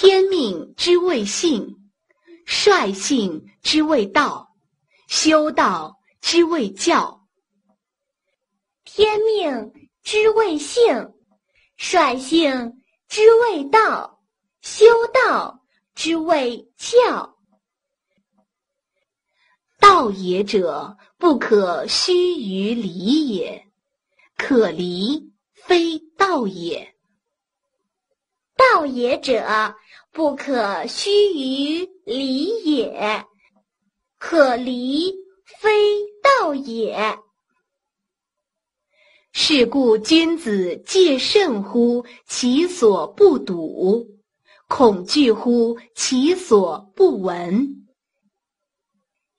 天命之谓性，率性之谓道，修道之谓教。天命之谓性，率性之谓道，修道之谓教。道也者，不可须臾离也；可离，非道也。道也者，不可须臾离也；可离，非道也。是故君子戒慎乎其所不睹，恐惧乎其所不闻。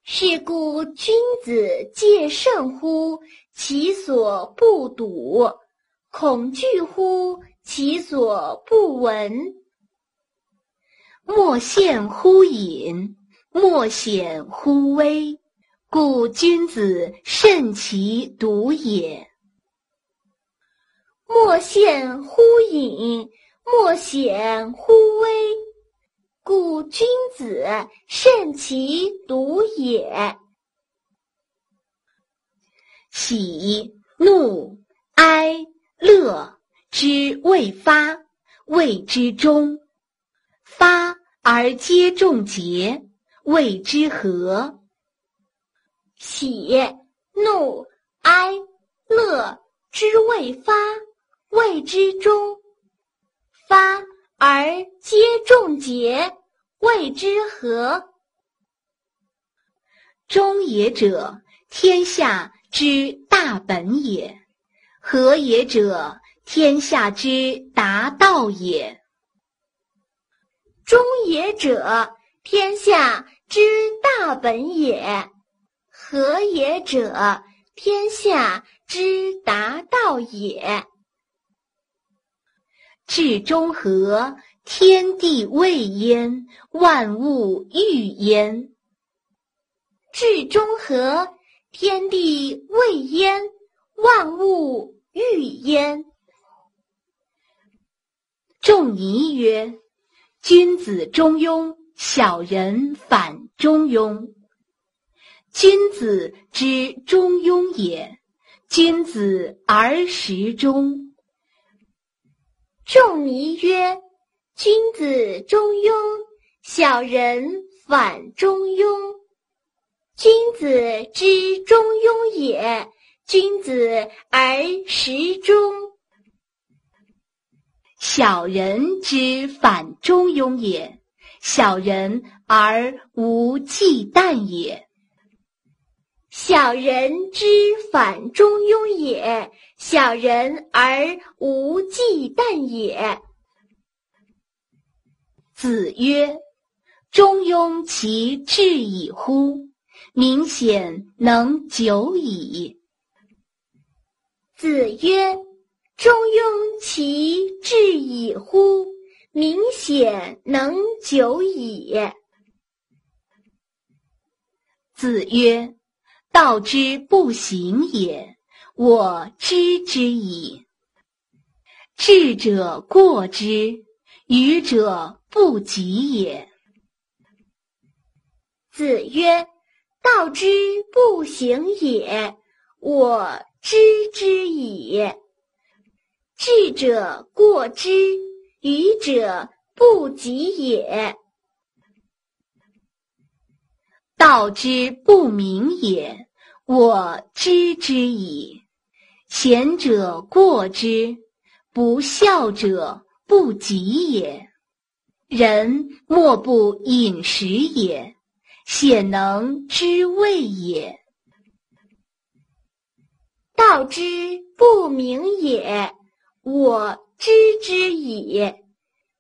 是故君子戒慎乎其所不睹，恐惧乎其所不闻。莫陷乎隐，莫显乎微，故君子慎其独也。莫陷乎隐，莫显乎微。故君子慎其独也。喜怒哀乐之未发，谓之中；发而皆众节，谓之和。喜怒哀乐之未发，谓之中；发而皆众节。谓之和。中也者，天下之大本也；和也者，天下之达道也。中也者，天下之大本也；和也者，天下之达道也。至中和。天地未焉，万物欲焉。至中和，天地未焉，万物欲焉。仲尼曰：“君子中庸，小人反中庸。君子之中庸也，君子而时中。”仲尼曰。君子中庸，小人反中庸。君子之中庸也，君子而时中；小人之反中庸也，小人而无忌惮也。小人之反中庸也，小人而无忌惮也。子曰：“中庸其志矣乎！明显能久矣。”子曰：“中庸其志矣乎！明显能久矣。”子曰：“道之不行也，我知之矣。智者过之，愚者。”不及也。子曰：“道之不行也，我知之矣。智者过之，愚者不及也。道之不明也，我知之矣。贤者过之，不孝者不及也。”人莫不饮食也，鲜能知味也。道之不明也，我知之矣。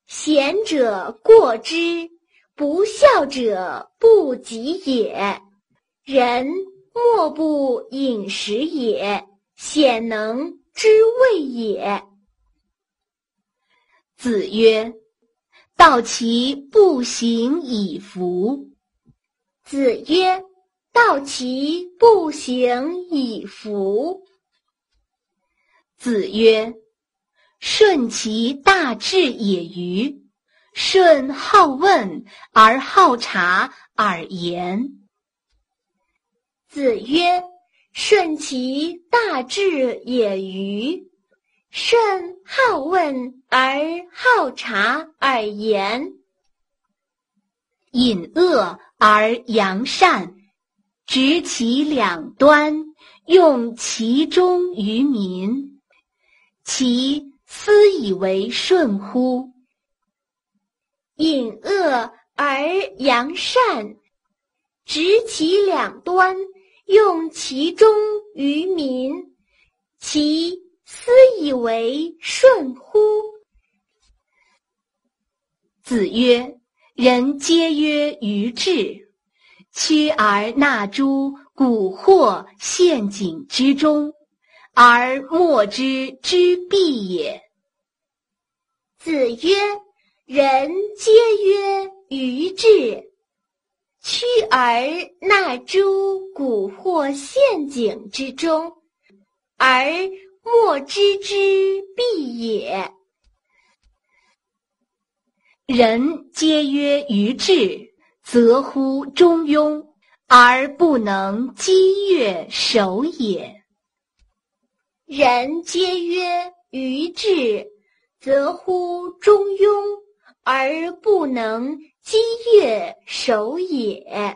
贤者过之，不孝者不及也。人莫不饮食也，鲜能知味也。子曰。道其不行以服。子曰：“道其不行以服。”子曰：“顺其大志也与？舜好问而好察而言。子曰：“顺其大志也与？舜好问而好察而言。隐恶而扬善，执其两端，用其中于民，其斯以为顺乎？”隐恶而扬善，执其两端，用其中于民，其斯以为顺乎？子曰：“人皆曰愚智，趋而纳诸蛊惑陷阱之中，而莫知之知必也。”子曰。人皆曰愚智，趋而纳诸蛊惑陷阱之中，而莫知之必也。人皆曰愚智，则乎中庸，而不能激越守也。人皆曰愚智，则乎中庸。而不能积月守也。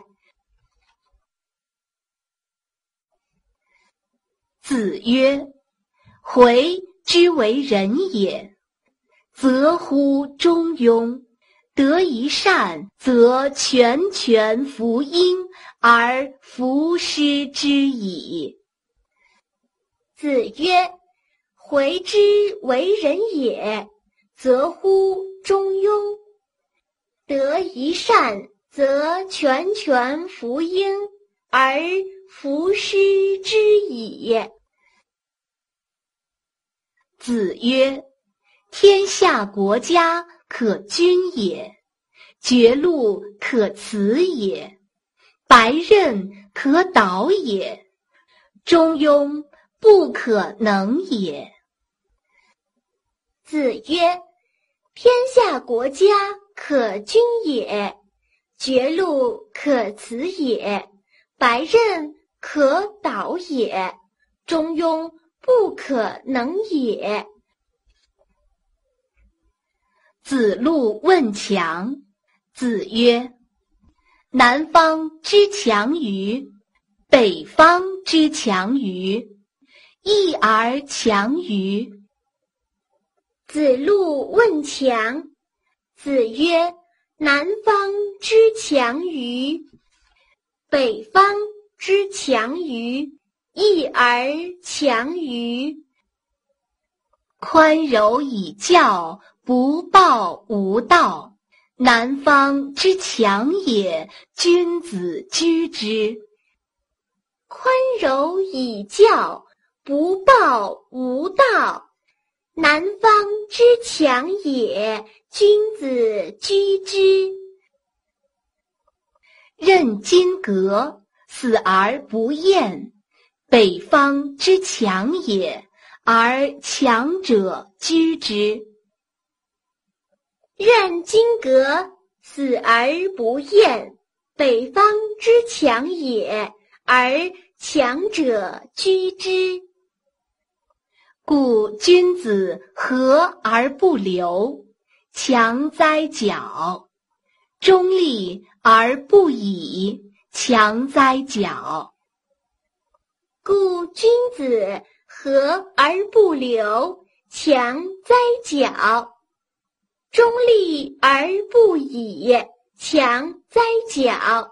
子曰：“回之为人也，则乎中庸；得一善，则全权服婴而弗施之矣。”子曰：“回之为人也，则乎。”中庸，得一善，则全权福婴而弗施之矣。子曰：“天下国家可君也，绝路可辞也，白刃可导也，中庸不可能也。”子曰。天下国家可君也，绝路可辞也，白刃可导也，中庸不可能也。子路问强，子曰：“南方之强于，北方之强于，义而强于。”子路问强，子曰：“南方之强于，北方之强于，一而强于。宽柔以教，不暴无道，南方之强也。君子居之。宽柔以教，不暴无道。”南方之强也，君子居之。任金革，死而不厌。北方之强也，而强者居之。任金革，死而不厌。北方之强也，而强者居之。故君子和而不流，强哉矫；中立而不以，强哉矫。故君子和而不流，强哉矫；中立而不以，强哉矫。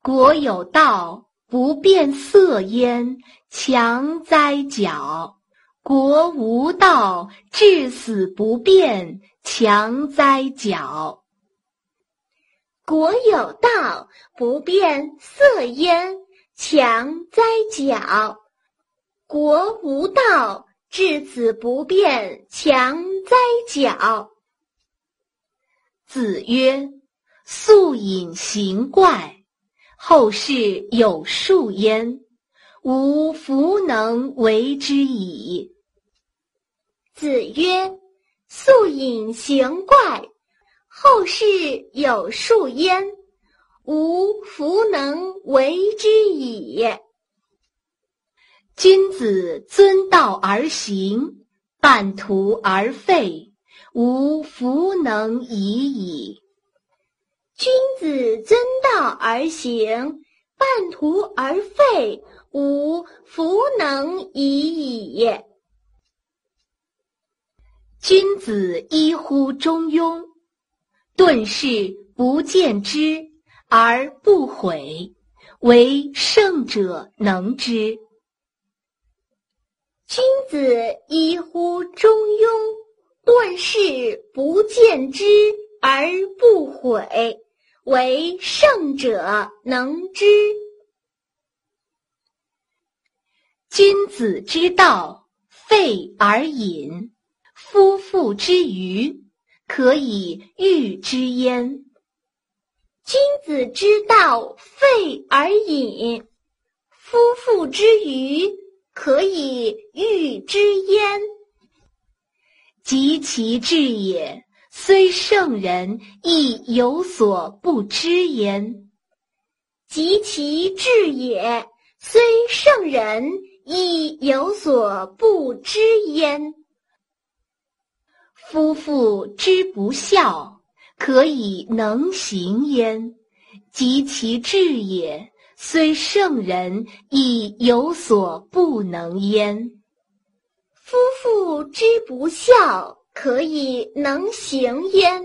国有道。不变色焉，强哉矫；国无道，至死不变，强哉矫。国有道，不变色焉，强哉矫；国无道，至死不变，强哉矫。子曰：“素隐形怪。”后世有数焉，吾弗能为之矣。子曰：“素隐形怪，后世有数焉，吾弗能为之矣。君子遵道而行，半途而废，吾弗能已矣。君子遵道而行，半途而废，吾弗能已矣。君子一乎中庸，顿事不见之而不悔，唯圣者能之。君子一乎中庸，顿事不见之而不悔，为圣者能之。君子之道，废而隐。夫妇之愚，可以喻之焉。君子之道，废而隐。夫妇之愚，可以喻之焉。及其智也，虽圣人，亦有所不知焉。及其智也，虽圣人，亦有所不知焉。夫妇之不孝，可以能行焉；及其智也，虽圣人，亦有所不能焉。夫妇之不孝，可以能行焉；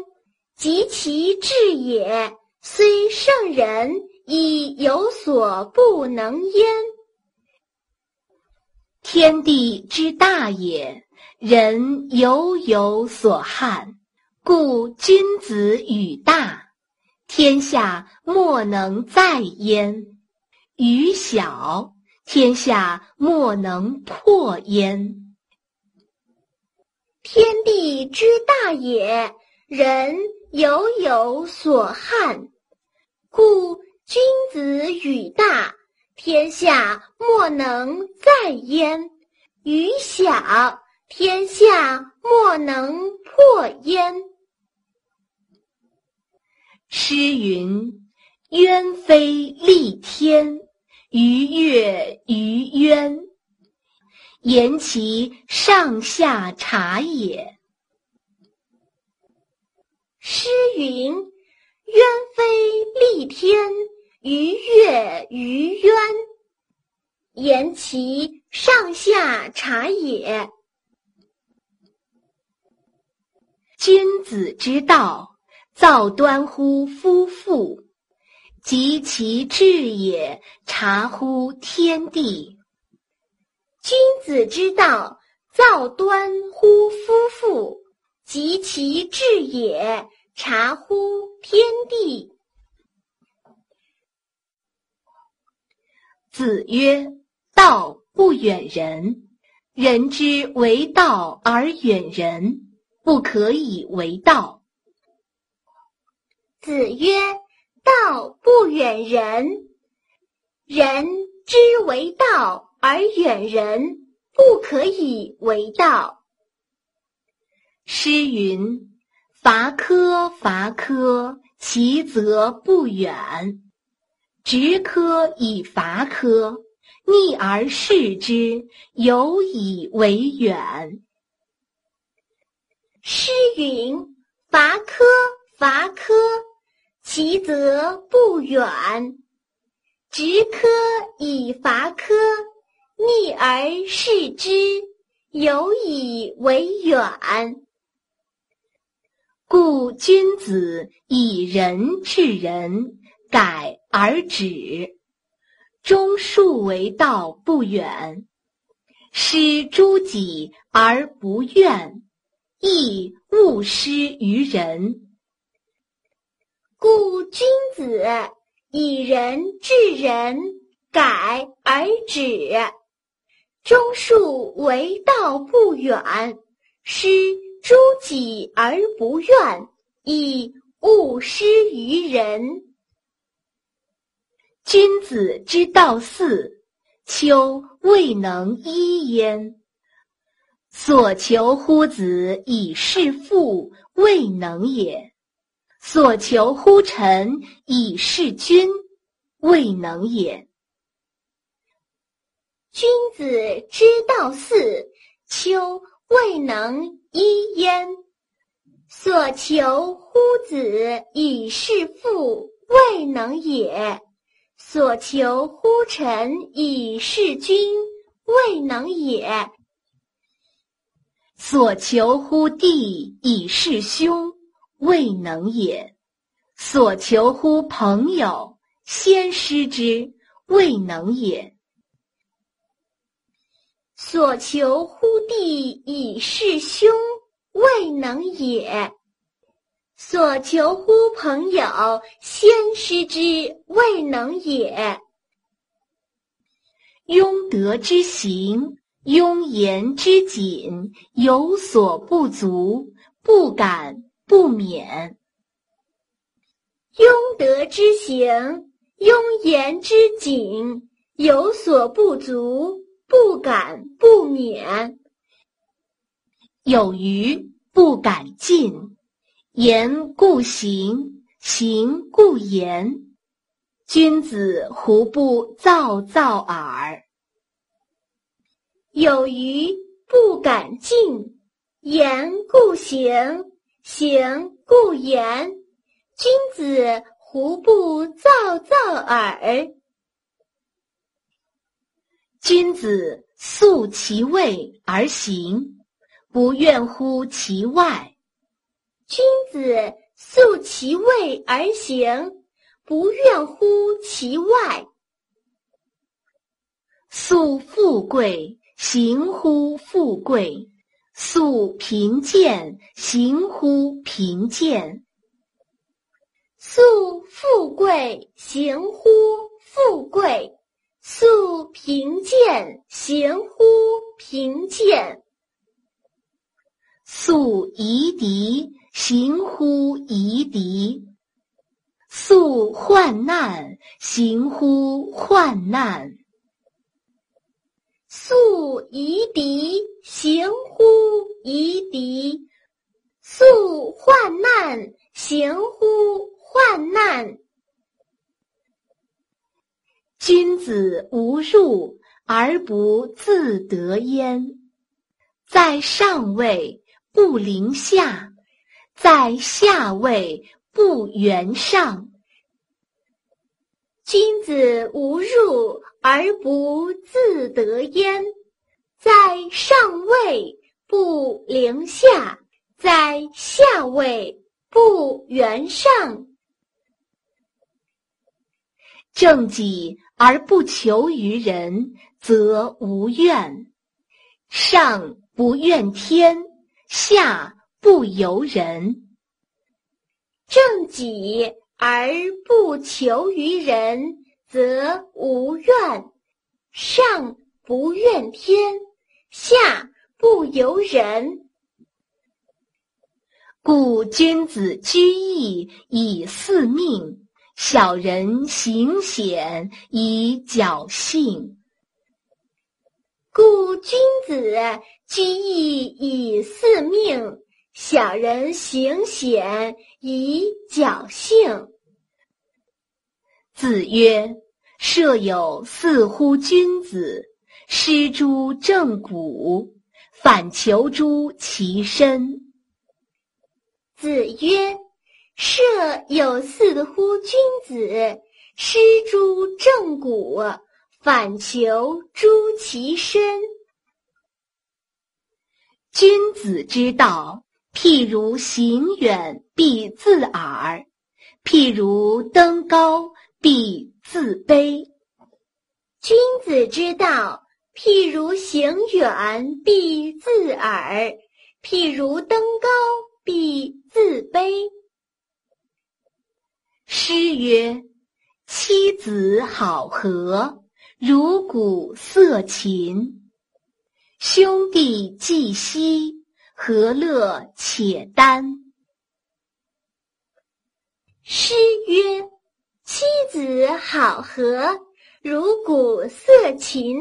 及其智也，虽圣人，亦有所不能焉。天地之大也。人犹有所憾，故君子与大，天下莫能载焉；与小，天下莫能破焉。天地之大也，人犹有所憾，故君子与大，天下莫能载焉；与小。天下莫能破焉。诗云：“鸢飞戾天，鱼跃于渊。”言其上下察也。诗云：“鸢飞戾天，鱼跃于渊。”言其上下察也。君子之道，造端乎夫妇；及其智也，察乎天地。君子之道，造端乎夫妇；及其智也，察乎天地。子曰：“道不远人，人之为道而远人。”不可以为道。子曰：“道不远人，人之为道而远人，不可以为道。”诗云：“伐柯伐柯，其则不远；执柯以伐柯，逆而视之，有以为远。”诗云：“伐柯伐柯，其则不远；执柯以伐柯，逆而视之，有以为远。”故君子以仁治人，改而止，忠恕为道不远；施诸己而不怨。亦勿施于人，故君子以仁治人，改而止，忠恕为道不远；施诸己而不怨，亦勿施于人。君子之道四，秋未能一焉。所求乎子以事父，未能也；所求乎臣以事君，未能也。君子之道四，丘未能一焉。所求乎子以事父，未能也；所求乎臣以事君，未能也；所求乎弟以事兄，未能也；所求乎朋友，先师之，未能也；所求乎弟以事兄。未能也，所求乎朋友，先师之未能也。庸德之行，庸言之谨，有所不足，不敢不勉。庸德之行，庸言之谨，有所不足，不敢不勉。有余不敢进，言故行，行故言。君子胡不躁躁耳？有余不敢进，言故行，行故言。君子胡不躁躁耳？君子素其位而行。不怨乎其外，君子素其位而行，不怨乎其外。素富贵，行乎富贵；素贫贱，行乎贫贱。素富贵，行乎富贵；素贫贱，行乎贫贱。素夷狄，行乎夷狄；素患难，行乎患难；素夷狄，行乎夷狄；素患难，行乎患难。君子无入而不自得焉，在上位。不临下，在下位不圆上。君子无入而不自得焉，在上位不临下，在下位不圆上。正己而不求于人，则无怨；上不怨天。下不由人，正己而不求于人，则无怨；上不怨天，下不由人。故君子居易以四命，小人行险以侥幸。故君子。居易以四命，小人行险以侥幸。子曰：“设有四乎君子，失诸正骨，反求诸其身。”子曰：“设有四乎君子，失诸正骨，反求诸其身。”君子之道，譬如行远必自耳，譬如登高必自卑。君子之道，譬如行远必自耳，譬如登高必自卑。诗曰：“妻子好合，如鼓瑟琴。”兄弟既息，何乐且耽？诗曰：“妻子好合，如鼓瑟琴。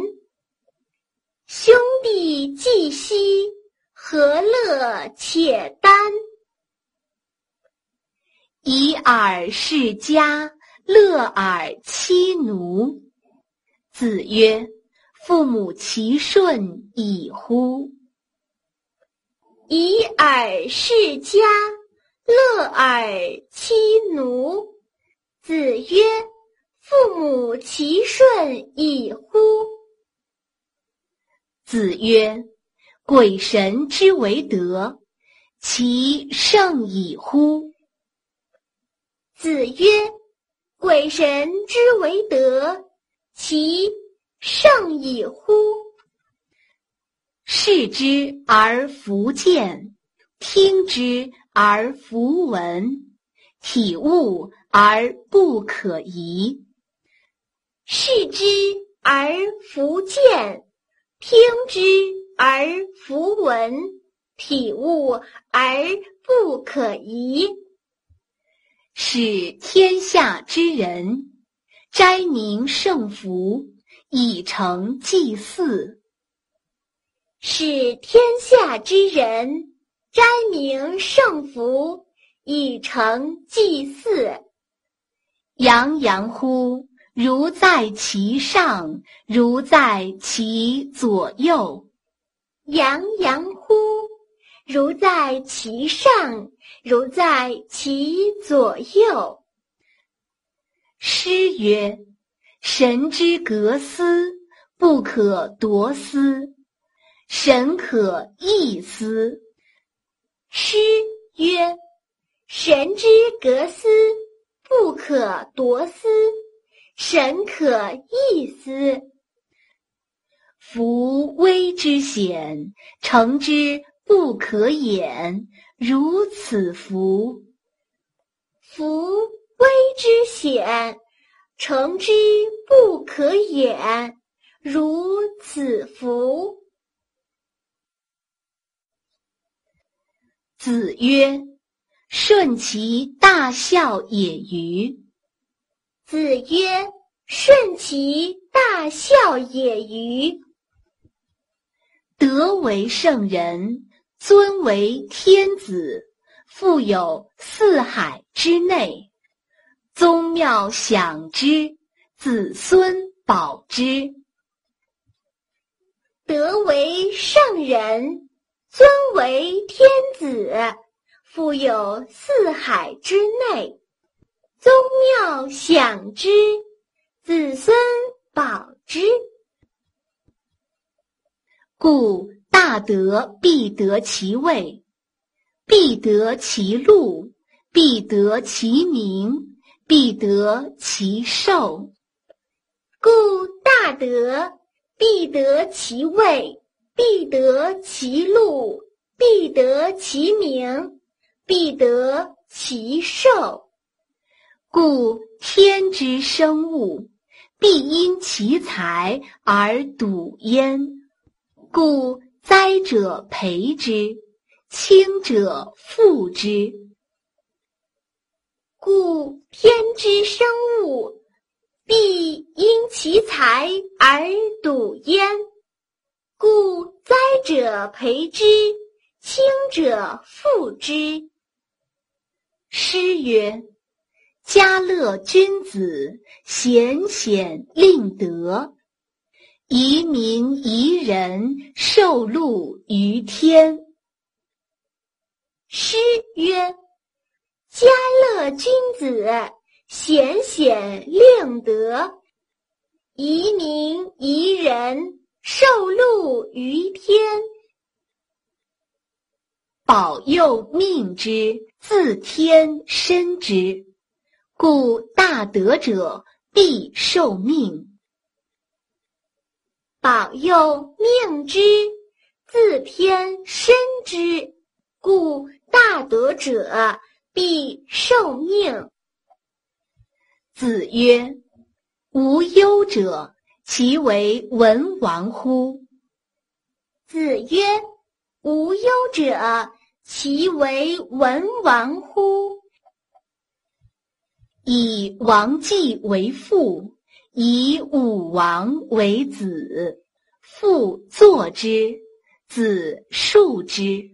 兄弟既息，何乐且耽？以尔世家，乐尔妻奴。子曰：“父母其顺矣乎！”以尔世家，乐尔妻奴。子曰：“父母其顺矣乎！”子曰：“鬼神之为德，其圣矣乎！”子曰：“鬼神之为德，其圣矣乎！”视之而弗见，听之而弗闻，体悟而不可移。视之而弗见，听之而弗闻，体悟而不可移。使天下之人斋明圣福，以成祭祀。使天下之人斋明圣福，以成祭祀。洋洋乎，如在其上，如在其左右。洋洋，如在其上，如在其左右。诗曰：“神之格思，不可夺思。”神可异思。诗曰：“神之格思，不可夺思；神可异思。夫危之险，成之不可掩，如此夫。夫危之险，成之不可掩，如此夫。”子曰：“顺其大孝也与？”子曰：“顺其大孝也与？”德为圣人，尊为天子，富有四海之内，宗庙享之，子孙保之。德为圣人。尊为天子，富有四海之内，宗庙享之，子孙保之。故大德必得其位，必得其禄，必得其名，必得其寿。故大德必得其位。必得其禄，必得其名，必得其寿。故天之生物，必因其才而笃焉。故灾者培之，轻者富之。故天之生物，必因其才而笃焉。故灾者培之，轻者富之。诗曰：“家乐君子，贤显令德，移民宜人，受禄于天。”诗曰：“家乐君子，贤显令德，移民宜人。”受禄于天，保佑命之，自天生之。故大德者必受命。保佑命之，自天生之。故大德者必受命。子曰：“无忧者。”其为文王乎？子曰：“无忧者，其为文王乎？以王季为父，以武王为子。父作之，子述之。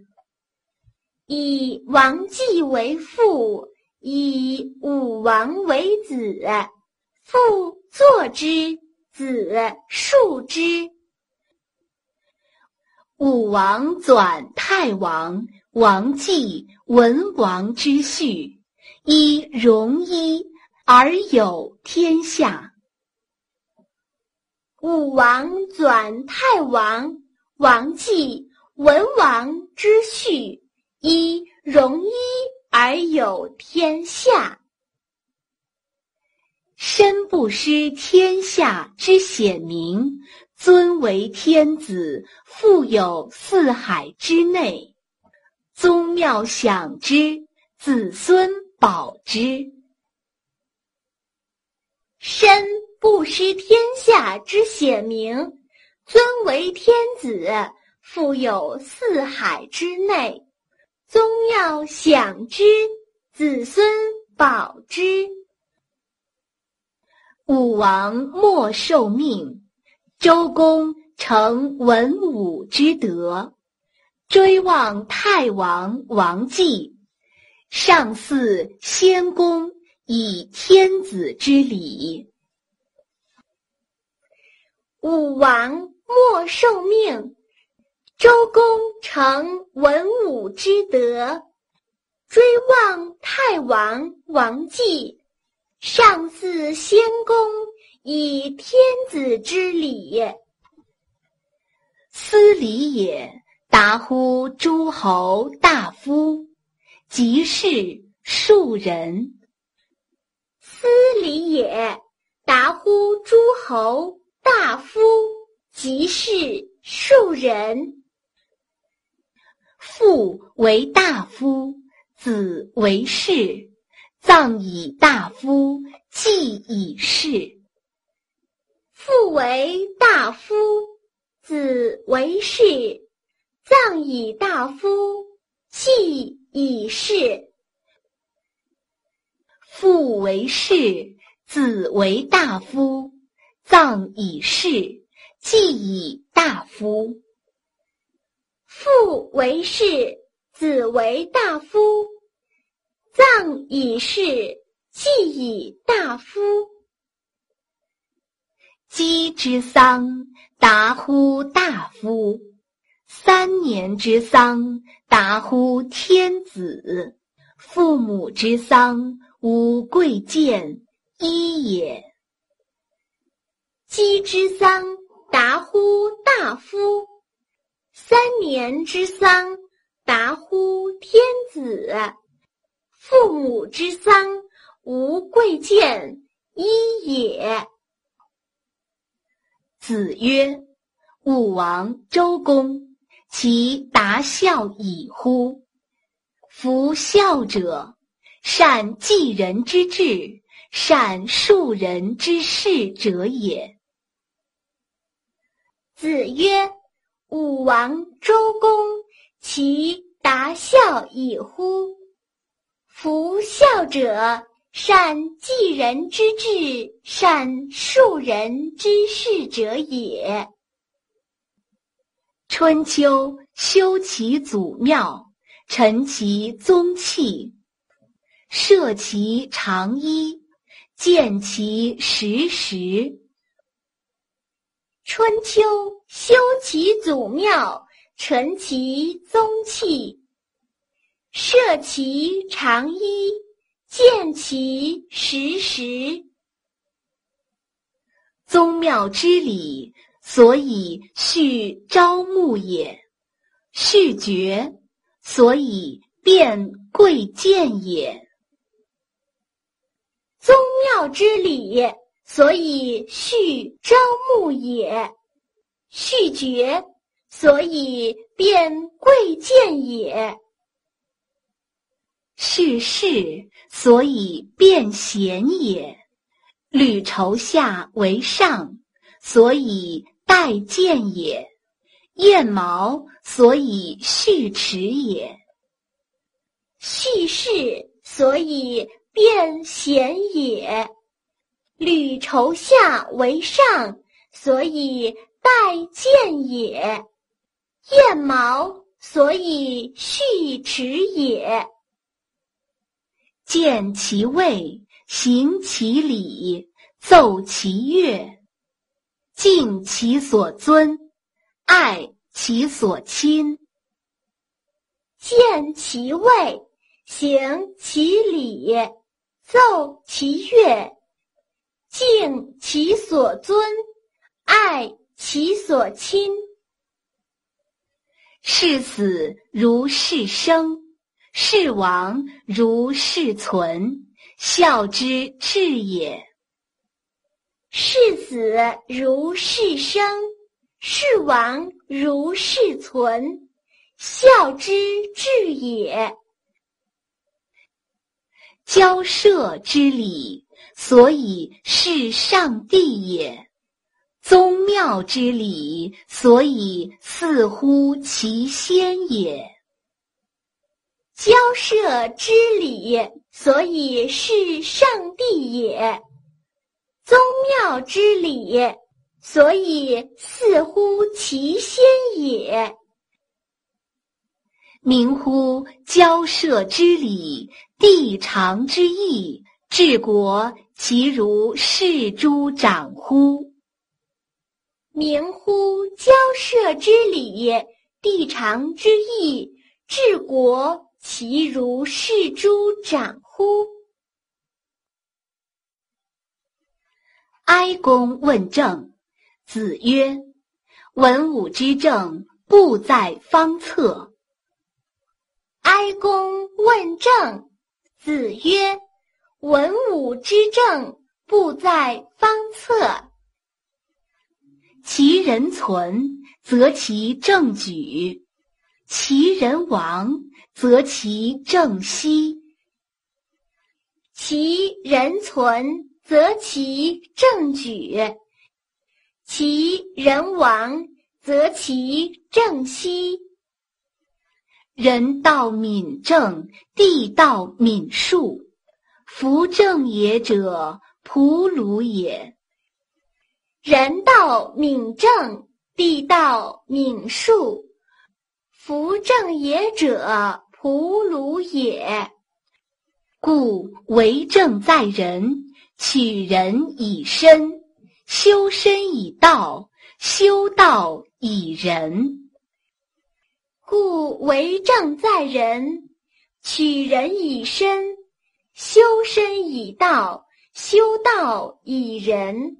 以王季为父，以武王为子。父作之，子述之。武王转太王、王季、文王之序，以戎衣而有天下。武王转太王、王继、文王之序，一戎衣而有天下。身不失天下之显明，尊为天子，富有四海之内，宗庙享之，子孙保之。身不失天下之显明，尊为天子，富有四海之内，宗庙享之，子孙保之。武王莫受命，周公成文武之德，追望太王王继，上祀先公以天子之礼。武王莫受命，周公成文武之德，追望太王王继。上祀先公以天子之礼，斯礼也。达乎诸侯大夫，即是庶人。斯礼也。达乎诸侯夫，即是庶人。父为大夫，子为士。葬以大夫，祭以士。父为大夫，子为士。葬以大夫，祭以士。父为士，子为大夫。葬以士，祭以大夫。父为士，子为大夫。葬以士，祭以大夫。姬之丧，达乎大夫；三年之丧，达乎天子。父母之丧，无贵贱一也。姬之丧，达乎大夫；三年之丧，达乎天子。父母之丧，无贵贱一也。子曰：“武王、周公，其达孝矣乎！夫孝者，善继人之志，善述人之事者也。”子曰：“武王、周公，其达孝矣乎！”夫孝者，善继人之志，善庶人之事者也。春秋修其祖庙，陈其宗器，设其长衣，建其实时。春秋修其祖庙，陈其宗器。设其长衣，建其实时。宗庙之礼，所以序朝暮也；序爵，所以变贵贱也。宗庙之礼，所以序朝暮也；序爵，所以变贵贱也。是事，所以变贤也；履绸下为上，所以待见也；燕毛，所以续齿也。序事，所以变贤也；履绸下为上，所以待见也。燕毛，所以续齿也。见其位，行其礼，奏其乐，敬其所尊，爱其所亲。见其位，行其礼，奏其乐，敬其所尊，爱其所亲。视死如视生。视亡如视存，孝之至也；视死如视生，视亡如视存，孝之至也。交涉之礼，所以是上帝也；宗庙之礼，所以似乎其先也。交涉之礼，所以是上帝也；宗庙之礼，所以似乎其先也。明乎交涉之礼，地长之义，治国其如是诸长乎？明乎交涉之礼，地长之义，治国。其如是诸长乎？哀公问政，子曰：“文武之政，不在方策。”哀公问政，子曰：“文武之政，不在方策。其人存，则其政举；其人亡。”则其政息，其人存，则其政举；其人亡，则其政息。人道敏政，地道敏术。夫正也者，仆鲁也。人道敏正，地道敏术。夫正也者。胡鲁也，故为政在人，取人以身，修身以道，修道以仁。故为政在人，取人以身，修身以道，修道以仁。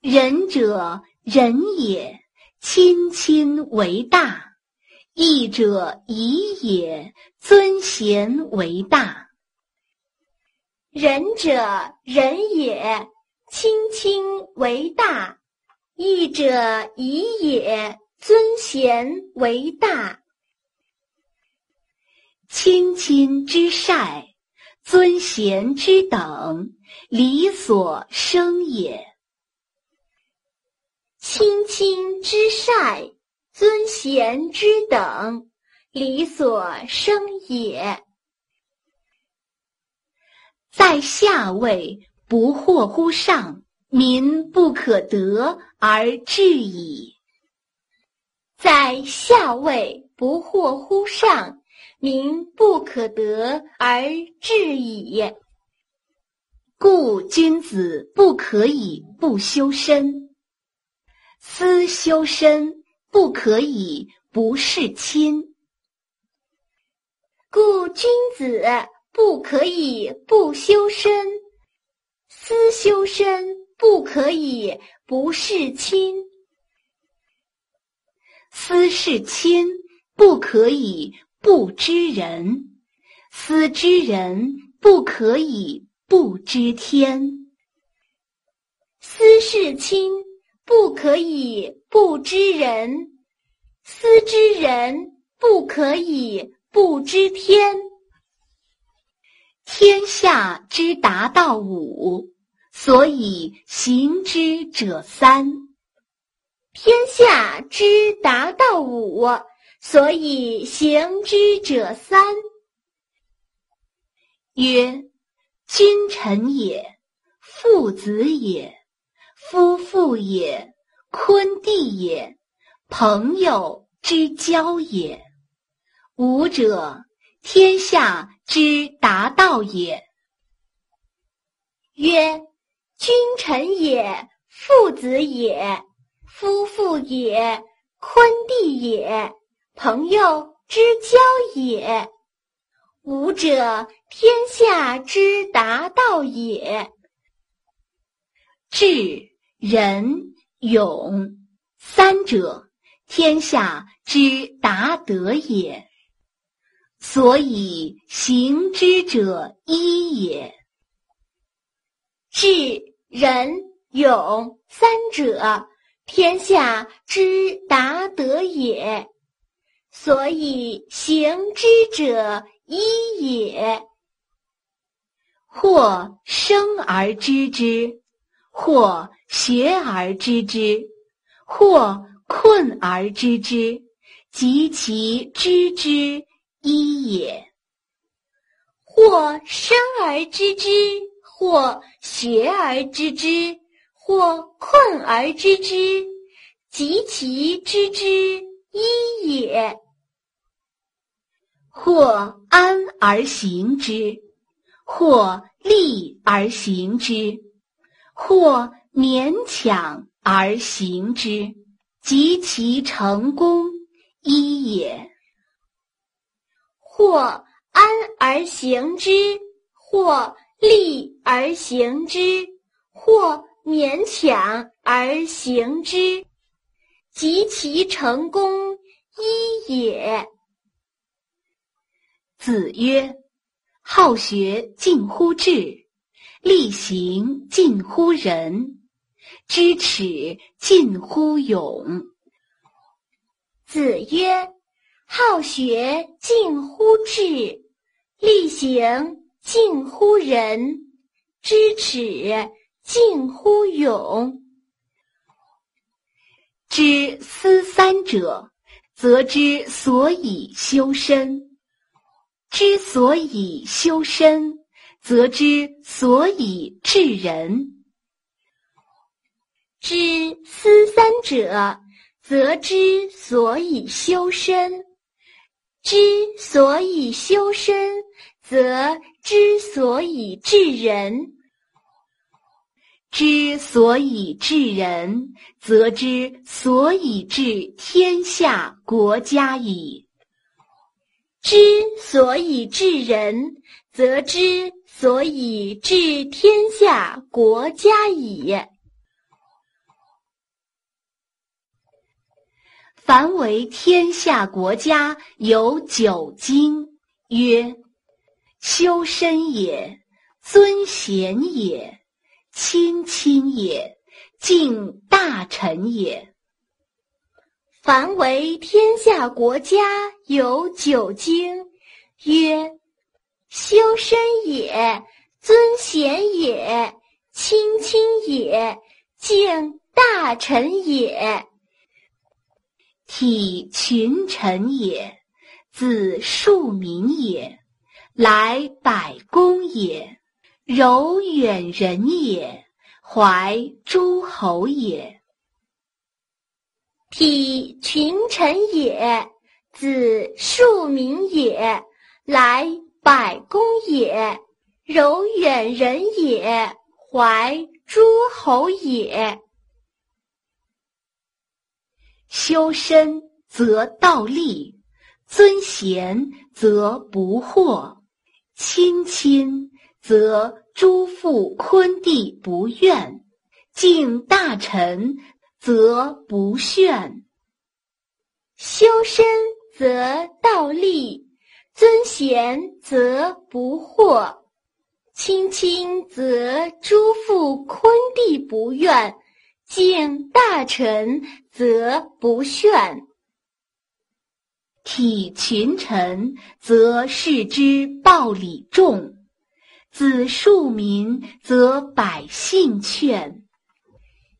仁者仁也，亲亲为大。义者宜也，尊贤为大。仁者仁也，亲亲为大；义者宜也，尊贤为大。亲亲之善，尊贤之等，理所生也。亲亲之善。尊贤之等，理所生也。在下位，不惑乎上，民不可得而治矣。在下位，不惑乎上，民不可得而治矣。故君子不可以不修身，思修身。不可以不事亲，故君子不可以不修身；思修身，不可以不事亲。思事亲，不可以不知人；思知人，不可以不知天。思事亲。不可以不知人，思之人不可以不知天。天下之达道五，所以行之者三。天下之达道五，所以行之者三。曰：君臣也，父子也。夫妇也，坤弟也，朋友之交也。吾者，天下之达道也。曰：君臣也，父子也，夫妇也，坤弟也，朋友之交也。吾者，天下之达道也。智、仁、勇三者，天下之达德也。所以行之者一也。智、仁、勇三者，天下之达德也。所以行之者一也。或生而知之。或学而知之，或困而知之，及其知之一也。或生而知之，或学而知之，或困而知之，及其知之一也。或安而行之，或利而行之。或勉强而行之，及其成功一也。或安而行之，或利而行之，或勉强而行之，及其成功一也。子曰：“好学近乎智。”力行近乎仁，知耻近乎勇。子曰：“好学近乎智，力行近乎仁，知耻近乎勇。知思三者，则知所以修身。之所以修身。”则之所以治人，知思三者，则之所以修身；之所以修身，则之所以治人；之所以治人，则之所以治天下国家矣。之所以治人，则之。所以治天下国家矣。凡为天下国家有九经，曰：修身也，尊贤也，亲亲也，敬大臣也。凡为天下国家有九经，曰。修身也，尊贤也，亲亲也，敬大臣也，体群臣也，子庶民也，来百公也，柔远人也，怀诸侯也。体群臣也，子庶民也，来。百公也，柔远人也，怀诸侯也。修身则道立，尊贤则不惑，亲亲则诸父昆弟不怨，敬大臣则不炫。修身则道立。尊贤则不惑，亲亲则诸父昆弟不怨，敬大臣则不炫。体群臣则视之暴礼重，子庶民则百姓劝。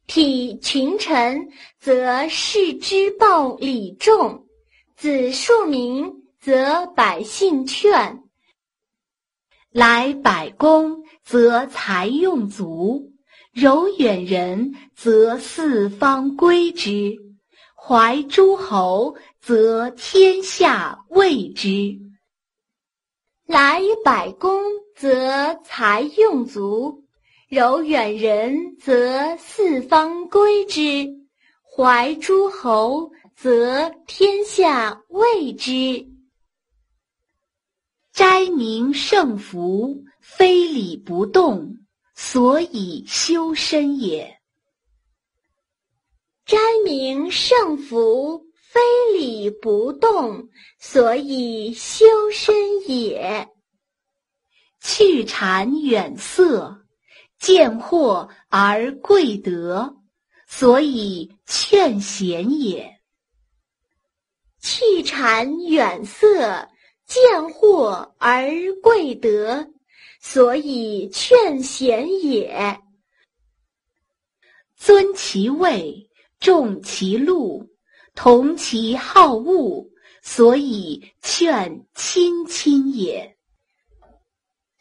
体群臣则视之暴礼重，子庶民。则百姓劝，来百公则财用足，柔远人则四方归之，怀诸侯，则天下畏之。来百工，则财用足；柔远人，则四方归之。怀诸侯，则天下畏之。斋明圣福，非礼不动，所以修身也。斋明圣福。非礼不动，所以修身也。去谗远色，见货而贵德，所以劝贤也。去谗远色，见货而贵德，所以劝贤也。尊其位，重其禄。同其好恶，所以劝亲亲也。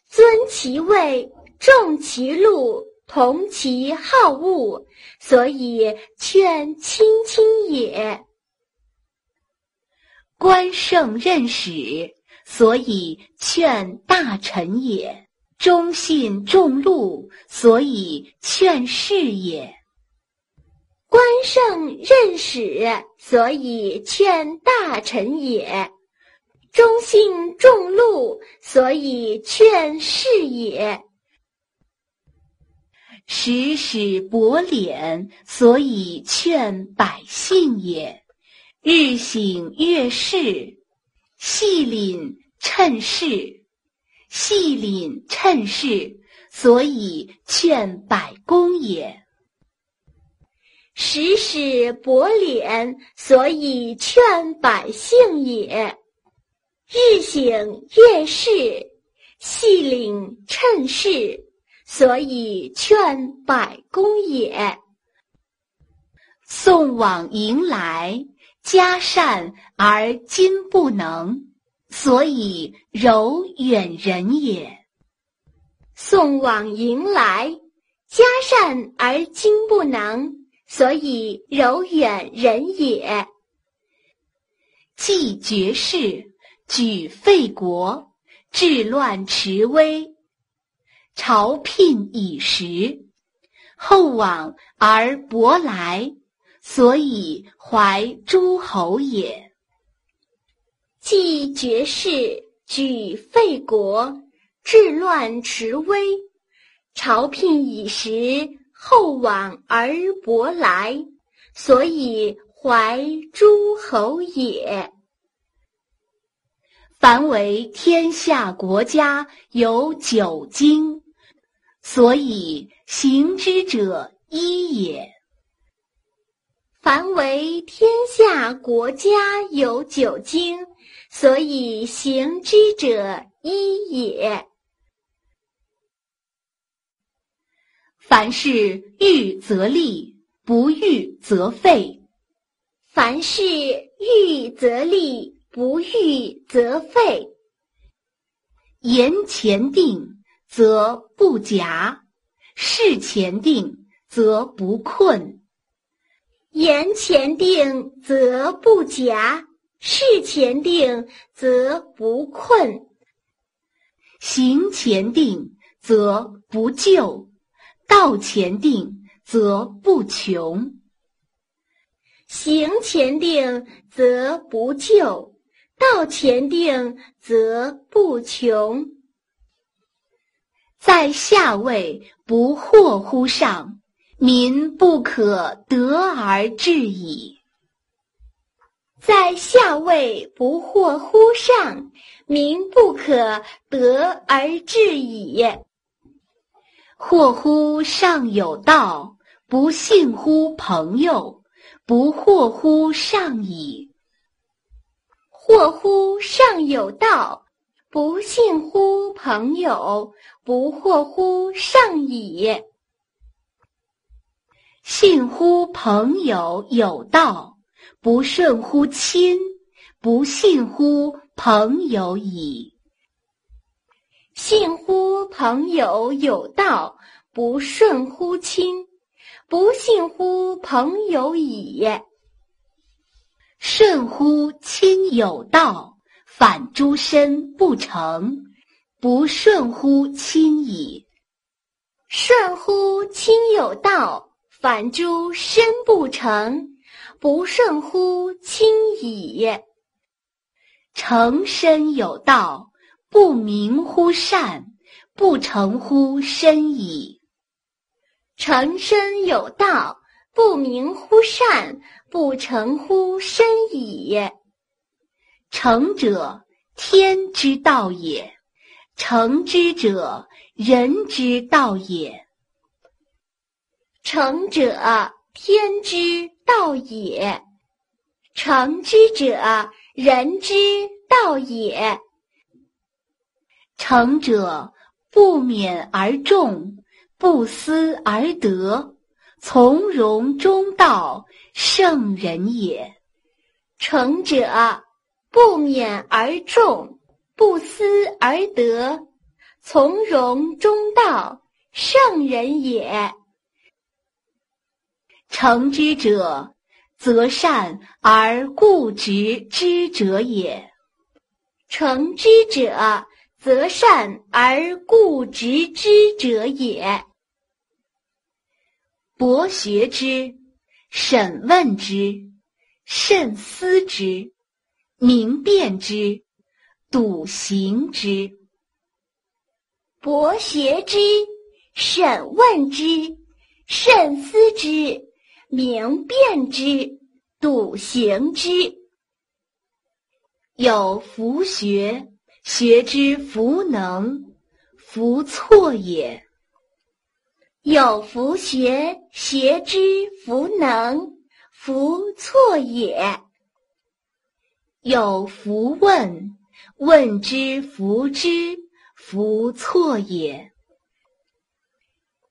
尊其位，重其禄，同其好恶，所以劝亲亲也。官圣任使，所以劝大臣也。忠信重禄，所以劝士也。官圣任使，所以劝大臣也；忠信重禄，所以劝士也；时使薄敛，所以劝百姓也；日省月事，细领趁事，细领趁事，所以劝百公也。时使薄敛，所以劝百姓也；日省月事，细领趁事，所以劝百公也。送往迎来，嘉善而今不能，所以柔远人也。送往迎来，嘉善而今不能。所以柔远人也。既绝世，举废国，治乱持威，朝聘以时，后往而薄来，所以怀诸侯也。既绝世，举废国，治乱持危，朝聘以时。后往而薄来，所以怀诸侯也。凡为天下国家有九经，所以行之者一也。凡为天下国家有九经，所以行之者一也。凡事预则立，不预则废。凡事预则立，不预则废。言前定，则不夹；事前定，则不困。言前定，则不夹；事前定，则不困。行前定，则不就。道前定，则不穷；行前定，则不就；道前定，则不穷。在下位不惑乎上，民不可得而治矣。在下位不惑乎上，民不可得而治矣。惑乎上有道，不信乎朋友，不惑乎上矣。惑乎上有道，不信乎朋友，不惑乎上矣。信乎朋友有道，不顺乎亲，不信乎朋友矣。信乎朋友有道，不顺乎亲；不信乎朋友矣。顺乎亲有道，反诸身不成，不顺乎亲矣。顺乎亲有道，反诸身不成，不顺乎亲矣。成身有道，不明乎善，不成乎身矣。成身有道，不明乎善，不成乎身矣。成者，天之道也；成之者，人之道也。成者，天之道也；成之者，人之道也。成者，不勉而众。不思而得，从容中道，圣人也。成者，不勉而众，不思而得，从容中道，圣人也。成之者，则善而固执之者也。成之者。则善而固执之者也。博学之，审问之，慎思之，明辨之，笃行之。博学之，审问之，慎思之，明辨之，笃行之。有弗学。学之弗能，弗错也；有弗学，学之弗能，弗错也；有弗问，问之弗知，弗错也；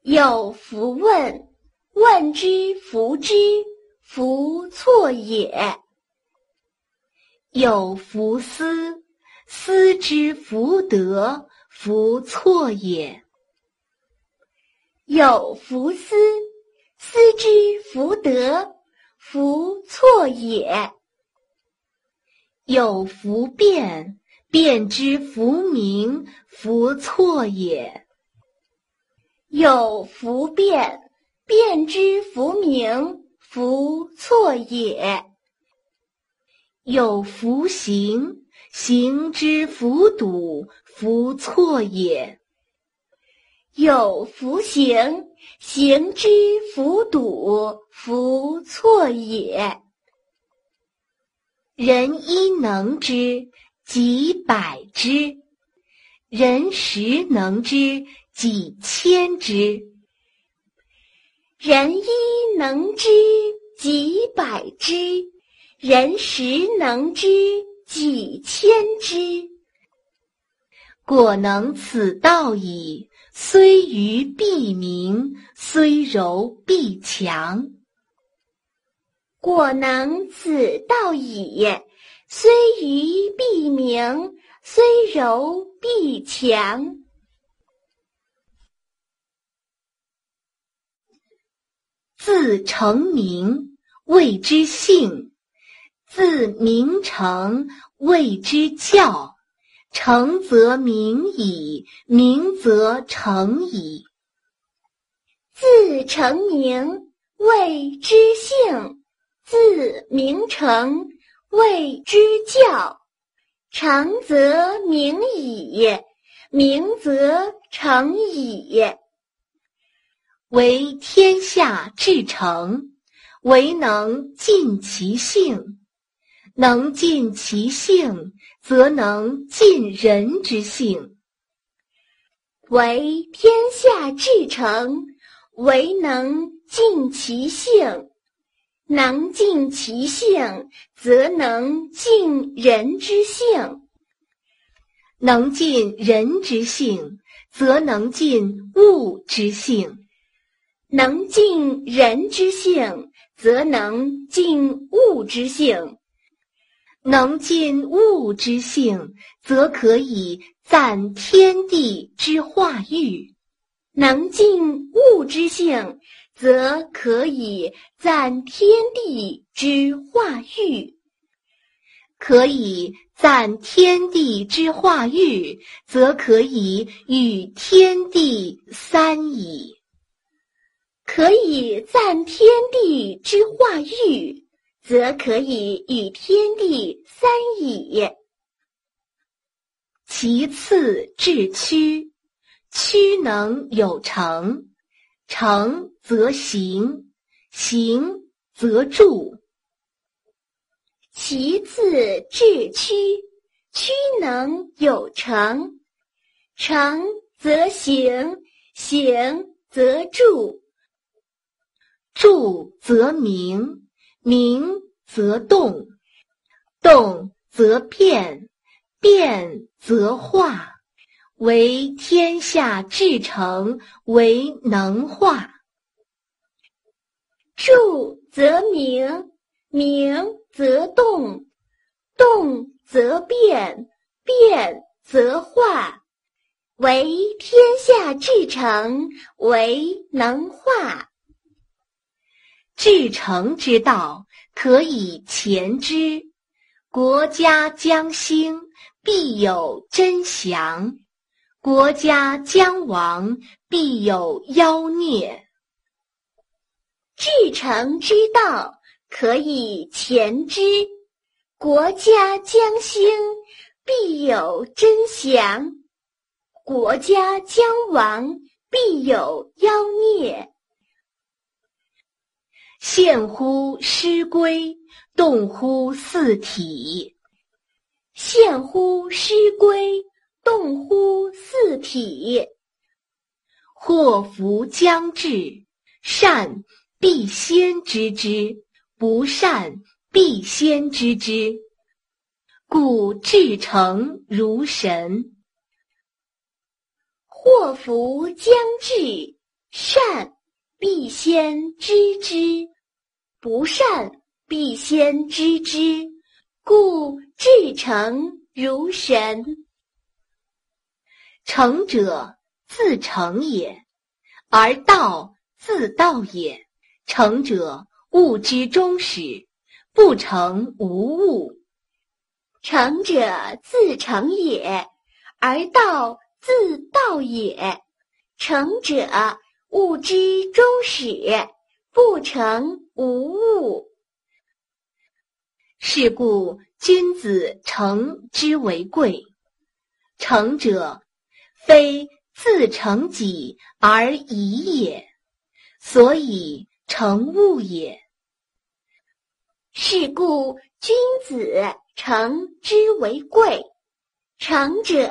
有弗问，问之弗知，弗错也；有弗思。思之弗得，弗错也；有弗思，思之弗得，弗错也；有弗辩，辩之弗明，弗错也；有弗辩，辩之弗明，弗错也；有弗行。行之弗笃，弗错也；有弗行，行之弗笃，弗错也。人一能之，几百之；人十能之，几千之。人一能之，几百之；人十能之。几千之，果能此道矣。虽愚必明，虽柔必强。果能此道矣。虽愚必明，虽柔必强。自成名，谓之姓。自名成，谓之教。成则名矣，名则成矣。自成名，谓之姓；自名成，谓之教。成则名矣，名则成矣。为天下至诚，唯能尽其性。能尽其性，则能尽人之性。为天下至诚，唯能尽其性。能尽其性，则能尽人之性。能尽人之性，则能尽物之性。能尽人之性，则能尽物之性。能尽物之性，则可以赞天地之化育；能尽物之性，则可以赞天地之化育；可以赞天地之化育，则可以与天地三矣。可以赞天地之化育，则可以与天地三矣。其次至曲，曲能有成，成则行，行则住。其次至曲，曲能有成，成则行，行则住，住则明，明则动，动则变，变则化，为天下至诚，为能化。住则明，明。则动，动则变，变则化，为天下至诚，为能化。至诚之道，可以前之。国家将兴，必有真祥；国家将亡，必有妖孽。至诚之道。可以前之，国家将兴，必有真祥；国家将亡，必有妖孽。现乎师归，动乎四体；现乎师归，动乎四体。祸福将至，善必先知之。不善必先知之，故至诚如神。祸福将至，善必先知之，不善必先知之，故至诚如神。成者自成也，而道自道也。成者。物之终始，不成无物。成者自成也，而道自道也。成者物之终始，不成无物。是故君子成之为贵。成者，非自成己而已也，所以成物也。是故君子诚之为贵，诚者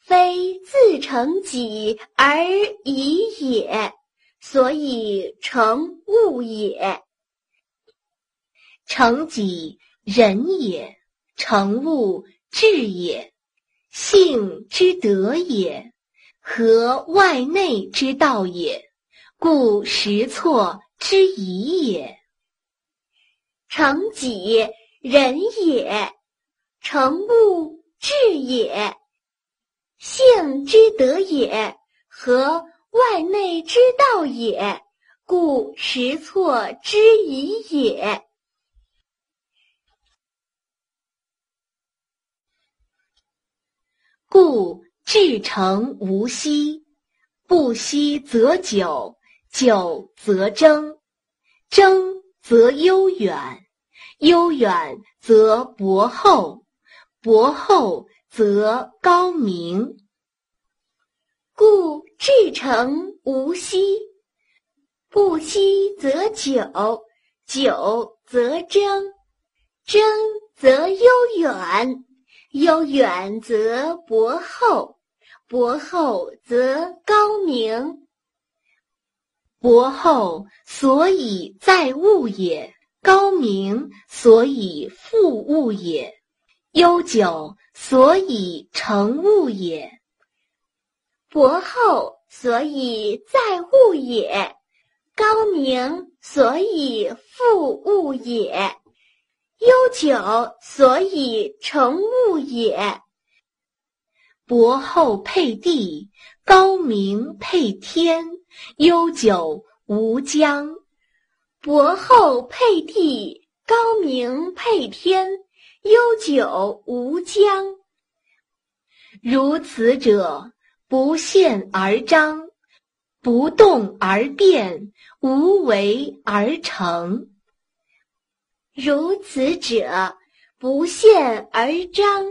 非自成己而已也，所以成物也。成己仁也，成物智也，性之德也，和外内之道也，故实错之宜也。成己仁也，成物智也，性之德也，和外内之道也，故实错之宜也。故至诚无息，不息则久，久则争，争则悠远。悠远则博厚，博厚则高明。故至诚无息，不息则久，久则争，争则悠远，悠远则博厚，博厚则高明。博厚所以载物也。高明，所以覆物也；悠久，所以成物也；博厚，所以载物也；高明，所以覆物也；悠久，所以成物也。薄厚配地，高明配天，悠久无疆。薄厚配地，高明配天，悠久无疆。如此者，不现而彰，不动而变，无为而成。如此者，不现而彰，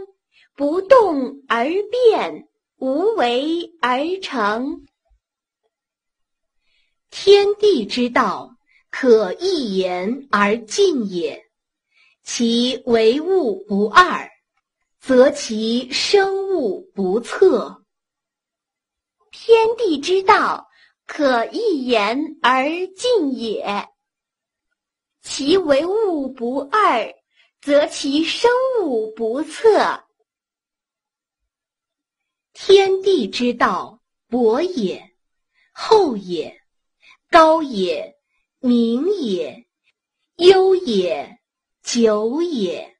不动而变，无为而成。天地之道，可一言而尽也。其为物不二，则其生物不测。天地之道，可一言而尽也。其为物不二，则其生物不测。天地之道，博也，厚也。高也，明也，悠也，久也。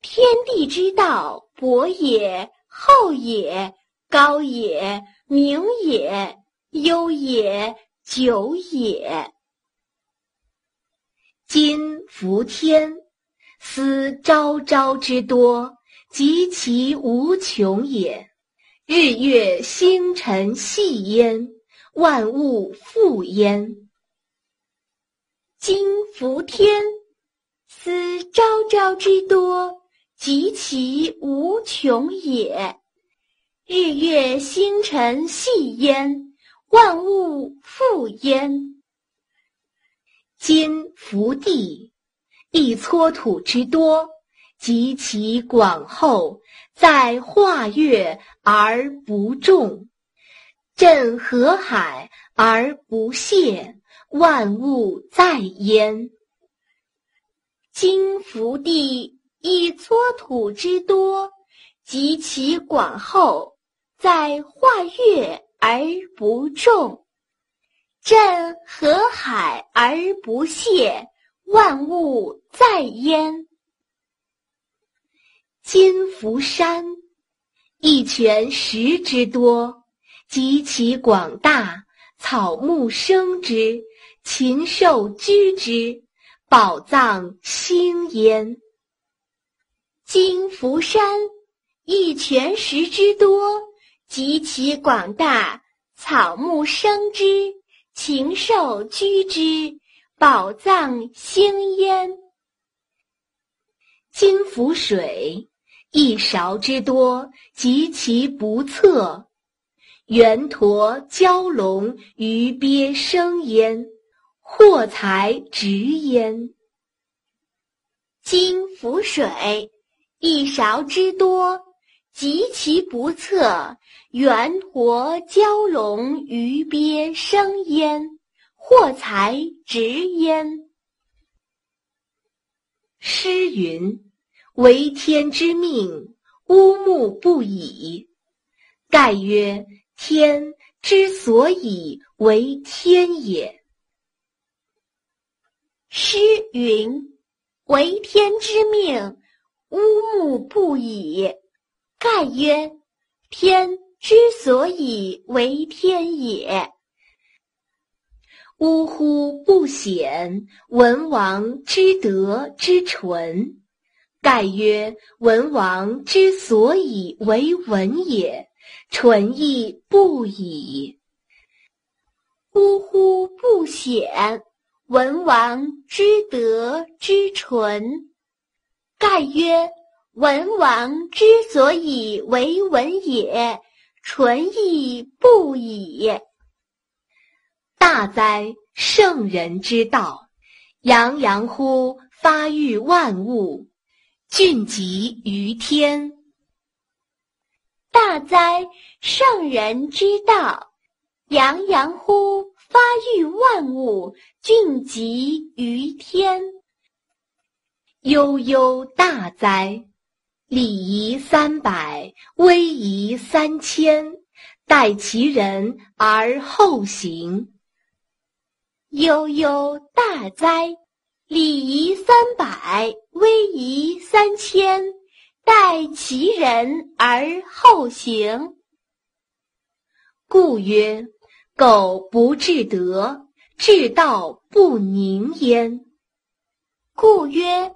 天地之道，博也，厚也，高也，明也，悠也，久也。今夫天，思昭昭之多，及其无穷也。日月星辰系焉。万物复焉。今夫天，思昭昭之多，及其无穷也。日月星辰系焉，万物复焉。今福地，一撮土之多，及其广厚，在化月而不重。震河海而不泄，万物在焉。今福地一撮土之多，及其广厚，在化月而不重。震河海而不泄，万物在焉。今夫山一泉石之多。及其广大，草木生之，禽兽居之，宝藏兴焉。金福山一泉石之多，及其广大，草木生之，禽兽居之，宝藏兴焉。今福水一勺之多，及其不测。圆驼蛟龙鱼鳖生焉，货财直焉。今浮水一勺之多，及其不测。圆驼蛟龙鱼鳖生焉，货财直焉。诗云：“为天之命，乌木不已。”盖曰。天之所以为天也。诗云：“为天之命，乌木不已。”盖曰：天之所以为天也。呜呼！不显文王之德之纯。盖曰：文王之所以为文也。纯亦不已。呜呼！不显文王之德之纯。盖曰：文王之所以为文也，纯亦不已。大哉！圣人之道，洋洋乎发育万物，俊极于天。大哉，圣人之道，洋洋乎发育万物，俊极于天。悠悠大哉，礼仪三百，威仪三千，待其人而后行。悠悠大哉，礼仪三百，威仪三千。待其人而后行。故曰：苟不至德，至道不宁焉。故曰：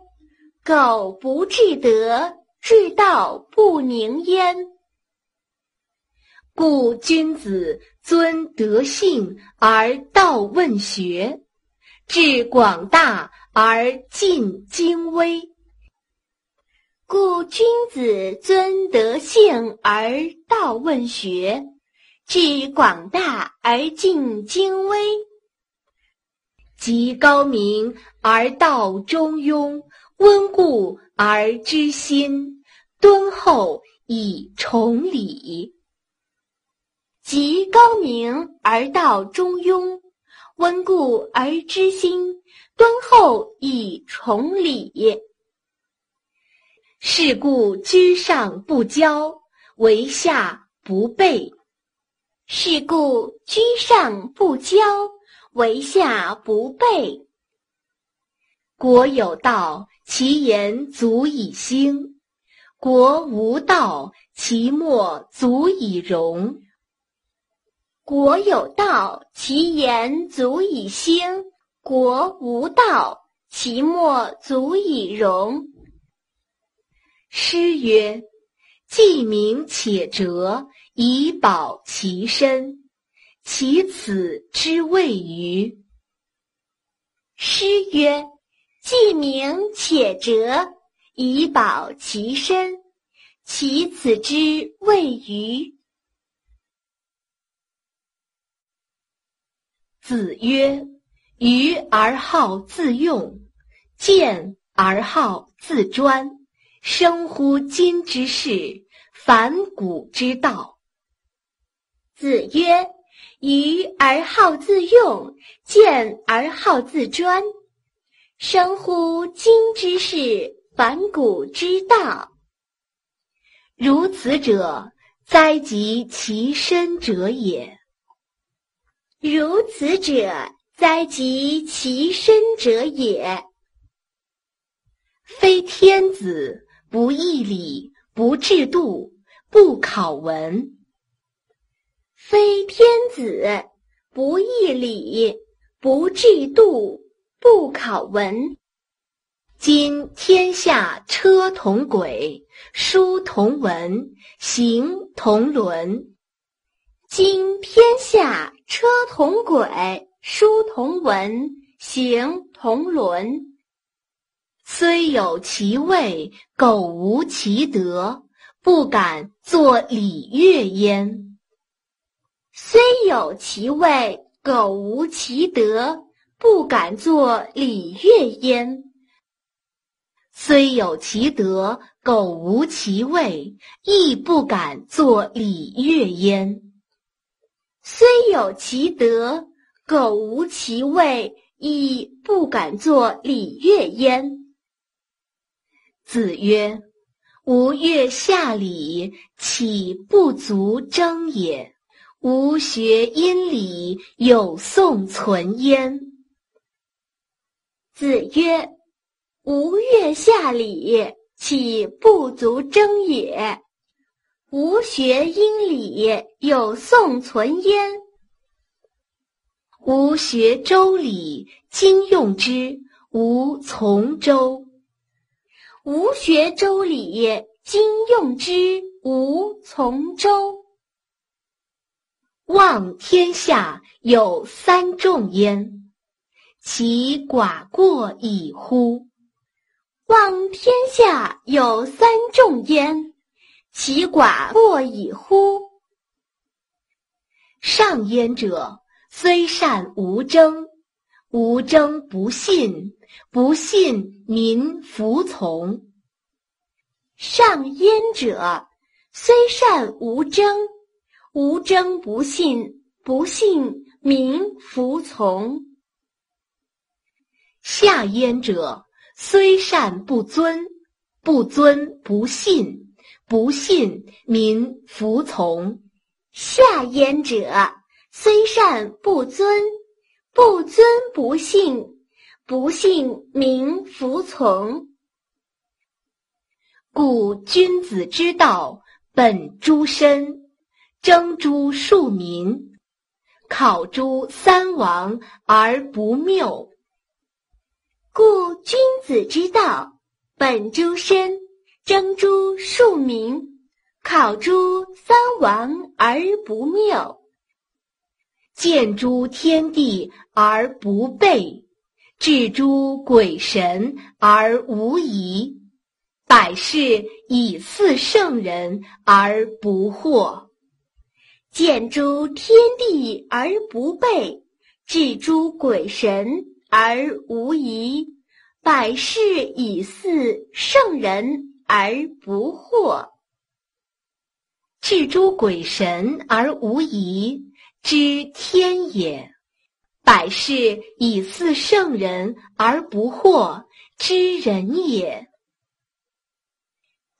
苟不至德，至道不宁焉。故君子尊德性而道问学，致广大而尽精微。故君子尊德性而道问学，致广大而尽精微。极高明而道中庸，温故而知新，敦厚以崇礼。极高明而道中庸，温故而知新，敦厚以崇礼。是故居上不骄，为下不备。是故居上不骄，为下不备。国有道，其言足以兴；国无道，其莫足以容。国有道，其言足以兴；国无道，其莫足以容。诗曰：“既明且哲，以保其身，其此之谓于？”诗曰：“既明且哲，以保其身，其此之谓于？”子曰：“愚而好自用，见而好自专，生乎今之事，反古之道。”子曰：“愚而好自用，见而好自专，生乎今之事，反古之道。如此者，哉及其身者也。”如此者，哉及其身者也。非天子不义礼，不制度，不考文。非天子不义礼，不制度，不考文。今天下车同轨，书同文，行同伦。今天下。车同轨，书同文，行同伦。虽有其位，苟无其德，不敢作礼乐焉。虽有其位，苟无其德，不敢作礼乐焉。虽有其德，苟无其位，亦不敢作礼乐焉。虽有其德，苟无其位，亦不敢作礼乐焉。子曰：“吾乐下礼，岂不足争也？吾学音礼，有宋存焉。”子曰：“吾乐下礼，岂不足争也？”吾学音礼，有宋存焉。吾学周礼，今用之，吾从周。吾学周礼，今用之，吾从周。望天下有三重焉，其寡过矣乎？望天下有三重焉。其寡过矣乎？上焉者，虽善无争，无争不信，不信民服从。上焉者，虽善无争，无争不信，不信民服从。下焉者，虽善不尊，不尊不信。不信民服从，下焉者虽善不尊，不尊不信，不信民服从。故君子之道本诸身，征诸庶民，考诸三王而不谬。故君子之道本诸身，争诸庶民，考诸三王而不谬，见诸天地而不悖，治诸鬼神而无疑，百事以似圣人而不惑。见诸天地而不悖，治诸鬼神而无疑，百事以似圣人而不惑。治诸鬼神而无疑，知天也；百事以似圣人而不惑，知人也。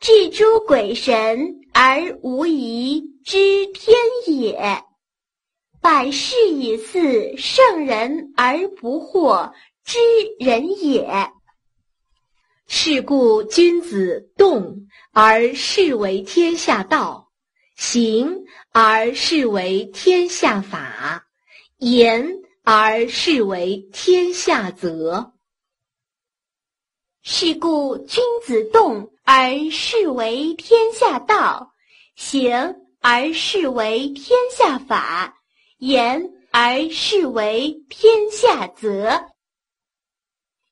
治诸鬼神而无疑。知天也，百事以似圣人而不惑，知人也。是故君子动而视为天下道，行而视为天下法，言而视为天下则。是故君子动而视为天下道，行。而视为天下法，言而视为天下则。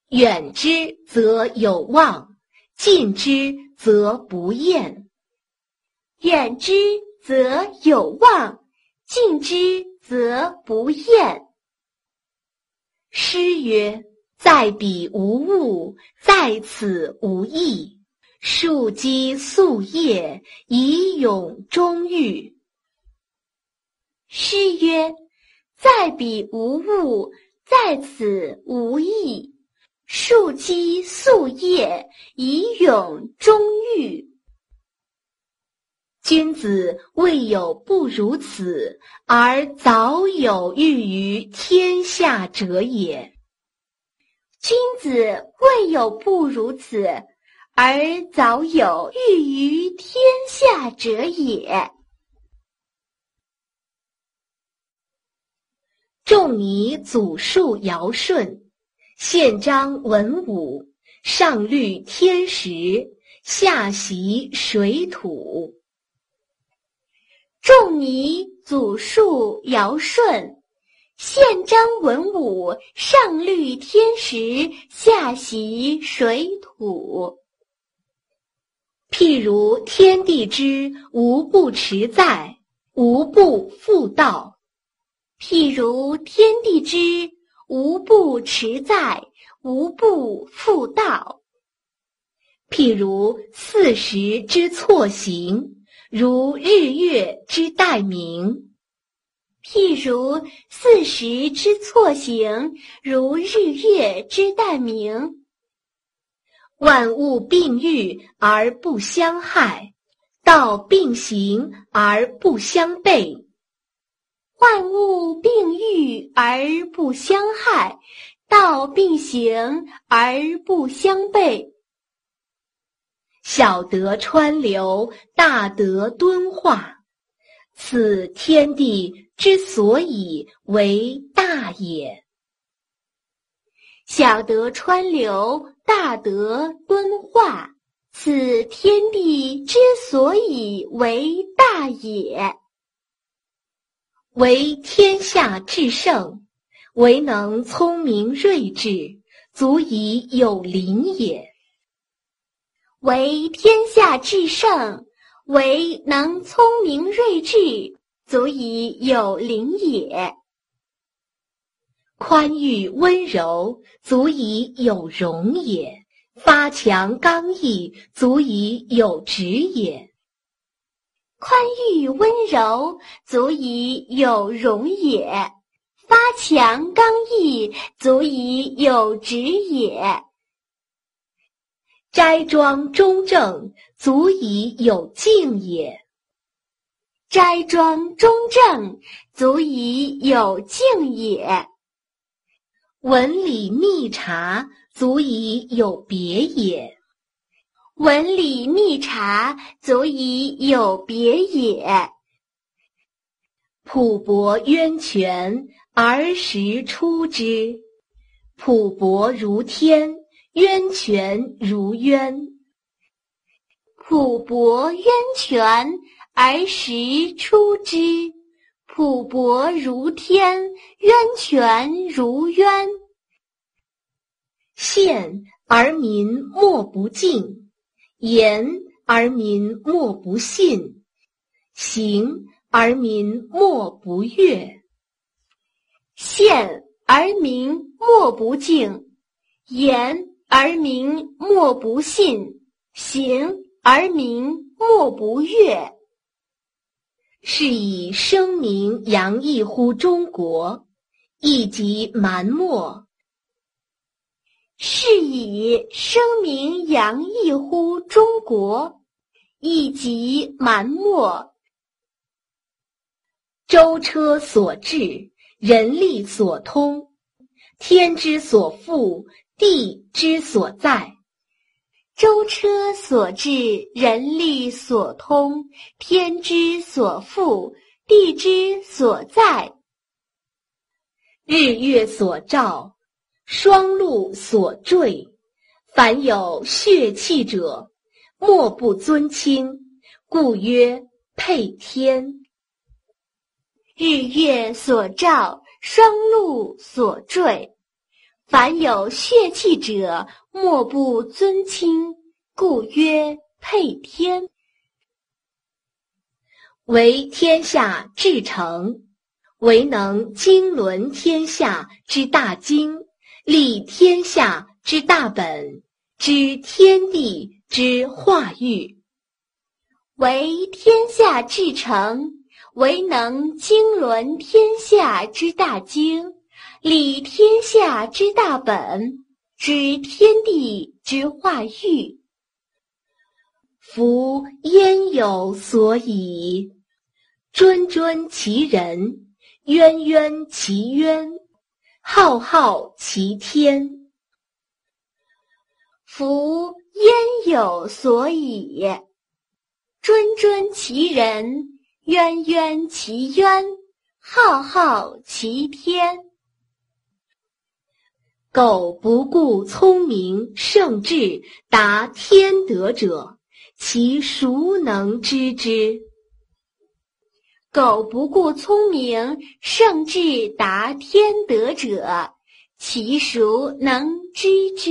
远之则有望，近之则不厌。远之则有望，近之则不厌。诗曰：“在彼无物，在此无益。”树积素叶，以永终玉。诗曰：“在彼无物，在此无益。树基素叶，以永终玉。”君子未有不如此，而早有欲于天下者也。君子未有不如此。而早有欲于天下者也。仲尼祖述尧舜，宪章文武，上律天时，下习水土。仲尼祖述尧舜，宪章文武，上律天时，下习水土。譬如天地之无不持在，无不复道；譬如天地之无不持在，无不复道；譬如四时之错行，如日月之待明；譬如四时之错行，如日月之待明。万物并育而不相害，道并行而不相悖。万物并育而不相害，道并行而不相悖。小德川流，大德敦化，此天地之所以为大也。小德川流。大德敦化，此天地之所以为大也。为天下至圣，唯能聪明睿智，足以有灵也。为天下至圣，唯能聪明睿智，足以有灵也。宽裕温柔，足以有容也；发强刚毅，足以有直也。宽裕温柔，足以有容也；发强刚毅，足以有直也。斋庄中正，足以有敬也；斋庄中正，足以有敬也。文理密察，足以有别也；文理密察，足以有别也。朴博渊泉，而时出之；朴博如天，渊泉如渊。朴泊渊泉而时出之，朴泊如天，渊泉如渊。现而民莫不敬，言而民莫不信，行而民莫不悦。现而民莫不敬，言而民莫不信，行。而民莫不悦，是以声名扬溢乎中国，亦即蛮貊；是以声名扬溢乎中国，亦即蛮貊。舟车所至，人力所通，天之所覆，地之所在。舟车所至，人力所通，天之所覆，地之所在。日月所照，双露所坠。凡有血气者，莫不尊亲，故曰配天。日月所照，双露所坠。凡有血气者，莫不尊亲，故曰配天。为天下至诚，唯能经纶天下之大经，立天下之大本，知天地之化育。为天下至诚，为能经纶天下之大经。立天下之大本，知天地之化育。夫焉有所以？谆谆其人，渊渊其渊，浩浩其天。夫焉有所以？谆谆其人，渊渊其渊，浩浩其天。苟不顾聪明圣智达天德者，其孰能知之？苟不顾聪明圣智达天德者，其孰能知之？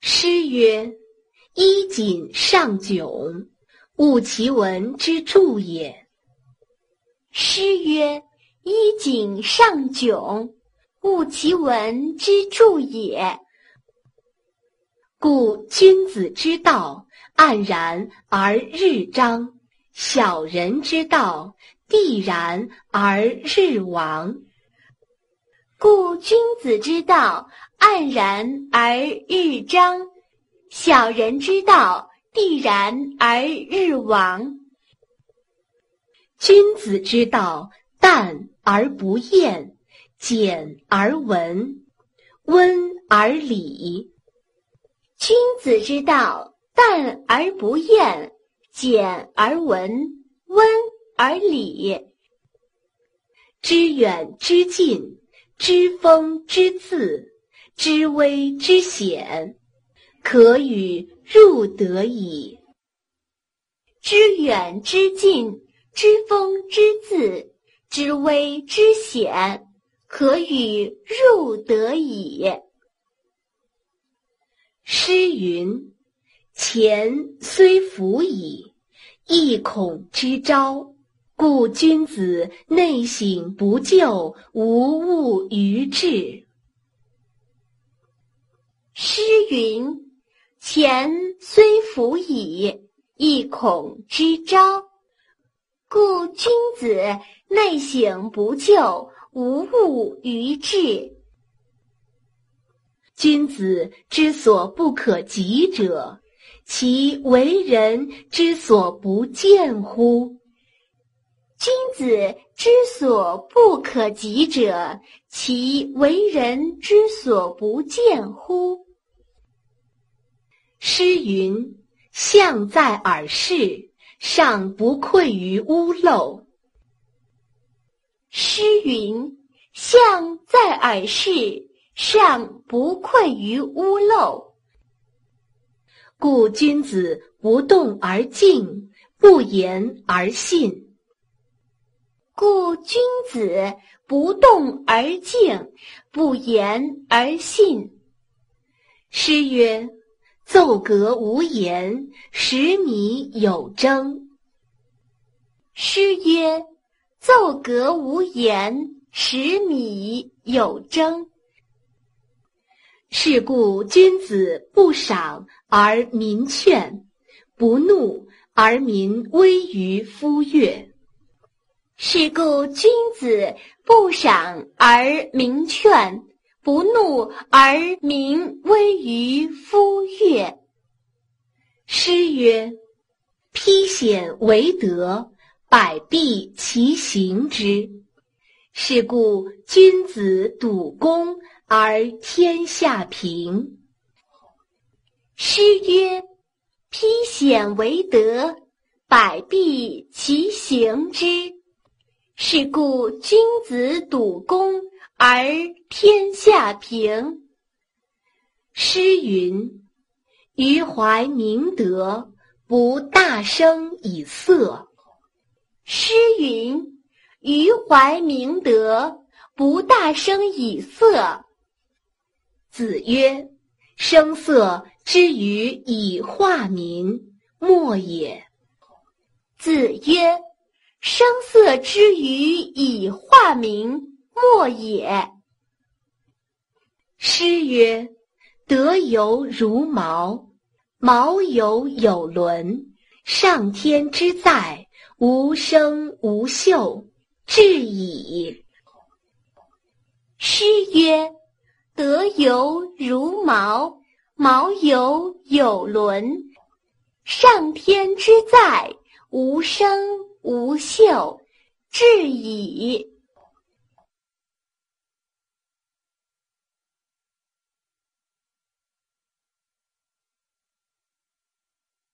诗曰：“衣锦尚窘，勿其文之助也。”诗曰：“衣锦尚窘，勿其文之助也。”故君子之道，黯然而日章；小人之道，地然而日亡。故君子之道，黯然而日章；小人之道，地然而日亡。君子之道，淡而不厌，简而文，温而理。君子之道，淡而不厌，简而文，温而理。知远知近，知风知字，知微知险，可与入得矣。知远知近。知风知字，知微知险，可与入得矣。诗云：“钱虽服矣，亦恐之招。故君子内省不疚，无物于志。”诗云：“钱虽服矣，亦恐之招。”故君子内省不疚，无物于志。君子之所不可及者，其为人之所不见乎？君子之所不可及者，其为人之所不见乎？诗云：“象在耳视。”尚不愧于屋漏。诗云：“象在耳室，尚不愧于屋漏。故君子不动而静，不言而信。故君子不动而静，不言而信。诗曰。奏革无言，食米有争。诗曰：“奏革无言，食米有争。”是故君子不赏而民劝，不怒而民威于夫乐。是故君子不赏而民劝。不怒而民威于夫乐。诗曰：“披险为德，百弊其行之。是故君子笃公而天下平。”诗曰：“披险为德，百弊其行之。是故君子笃公。”而天下平。诗云：“余怀明德，不大声以色。”诗云：“余怀明德，不大声以色。”子曰：“声色之于以化民，莫也。”子曰：“声色之于以化民。”莫也。诗曰：“德犹如毛，毛犹有伦。上天之在，无声无秀，至矣。”诗曰：“德犹如毛，毛犹有伦。上天之在，无声无秀，至矣。”